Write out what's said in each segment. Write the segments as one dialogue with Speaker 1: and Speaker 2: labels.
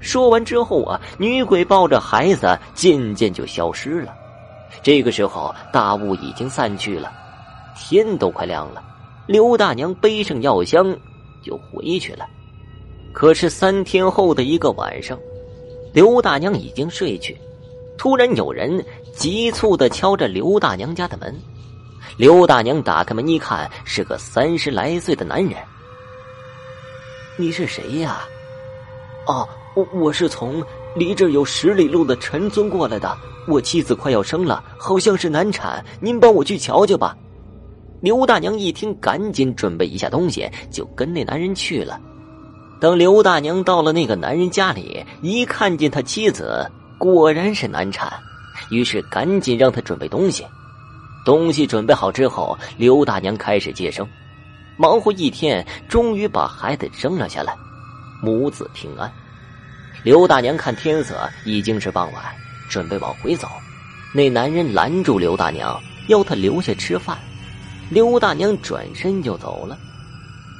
Speaker 1: 说完之后啊，女鬼抱着孩子渐渐就消失了。这个时候，大雾已经散去了，天都快亮了。刘大娘背上药箱就回去了。可是三天后的一个晚上，刘大娘已经睡去，突然有人急促的敲着刘大娘家的门。刘大娘打开门一看，是个三十来岁的男人。你是谁呀？哦，我我是从离这有十里路的陈村过来的。我妻子快要生了，好像是难产，您帮我去瞧瞧吧。刘大娘一听，赶紧准备一下东西，就跟那男人去了。等刘大娘到了那个男人家里，一看见他妻子果然是难产，于是赶紧让他准备东西。东西准备好之后，刘大娘开始接生，忙活一天，终于把孩子生了下来，母子平安。刘大娘看天色已经是傍晚，准备往回走，那男人拦住刘大娘，要她留下吃饭。刘大娘转身就走了。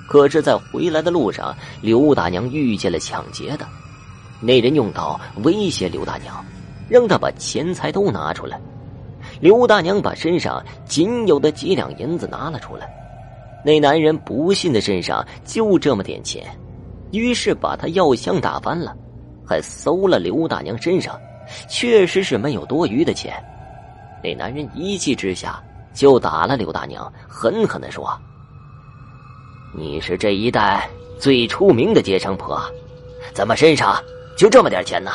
Speaker 1: 可是，在回来的路上，刘大娘遇见了抢劫的，那人用刀威胁刘大娘，让她把钱财都拿出来。刘大娘把身上仅有的几两银子拿了出来，那男人不信的身上就这么点钱，于是把他药箱打翻了，还搜了刘大娘身上，确实是没有多余的钱。那男人一气之下就打了刘大娘，狠狠的说：“你是这一带最出名的接生婆，怎么身上就这么点钱呢？”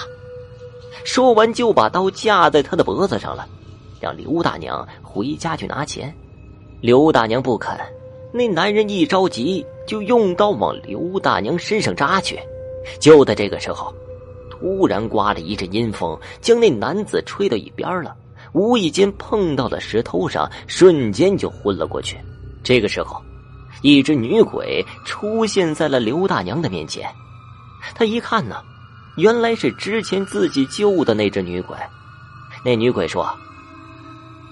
Speaker 1: 说完就把刀架在他的脖子上了。让刘大娘回家去拿钱，刘大娘不肯。那男人一着急，就用刀往刘大娘身上扎去。就在这个时候，忽然刮了一阵阴风，将那男子吹到一边了。无意间碰到了石头上，瞬间就昏了过去。这个时候，一只女鬼出现在了刘大娘的面前。她一看呢，原来是之前自己救的那只女鬼。那女鬼说。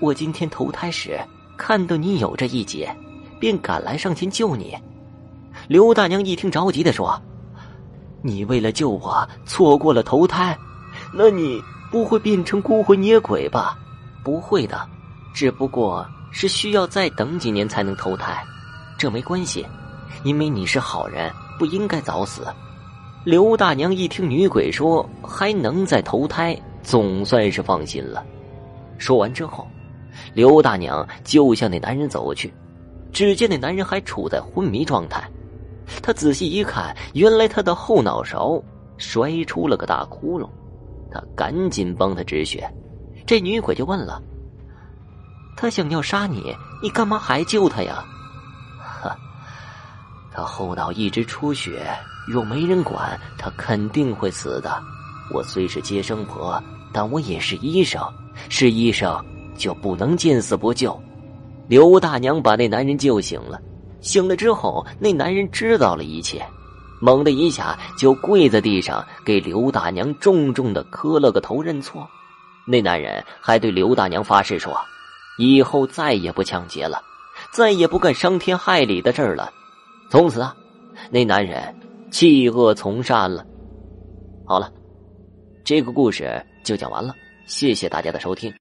Speaker 1: 我今天投胎时看到你有这一劫，便赶来上前救你。刘大娘一听着急的说：“你为了救我错过了投胎，那你不会变成孤魂野鬼吧？不会的，只不过是需要再等几年才能投胎，这没关系，因为你是好人，不应该早死。”刘大娘一听女鬼说还能再投胎，总算是放心了。说完之后。刘大娘就向那男人走去，只见那男人还处在昏迷状态。他仔细一看，原来他的后脑勺摔出了个大窟窿。他赶紧帮他止血。这女鬼就问了：“他想要杀你，你干嘛还救他呀？”“哈，他后脑一直出血，若没人管，他肯定会死的。我虽是接生婆，但我也是医生，是医生。”就不能见死不救。刘大娘把那男人救醒了，醒了之后，那男人知道了一切，猛的一下就跪在地上，给刘大娘重重的磕了个头认错。那男人还对刘大娘发誓说，以后再也不抢劫了，再也不干伤天害理的事儿了。从此啊，那男人弃恶从善了。好了，这个故事就讲完了，谢谢大家的收听。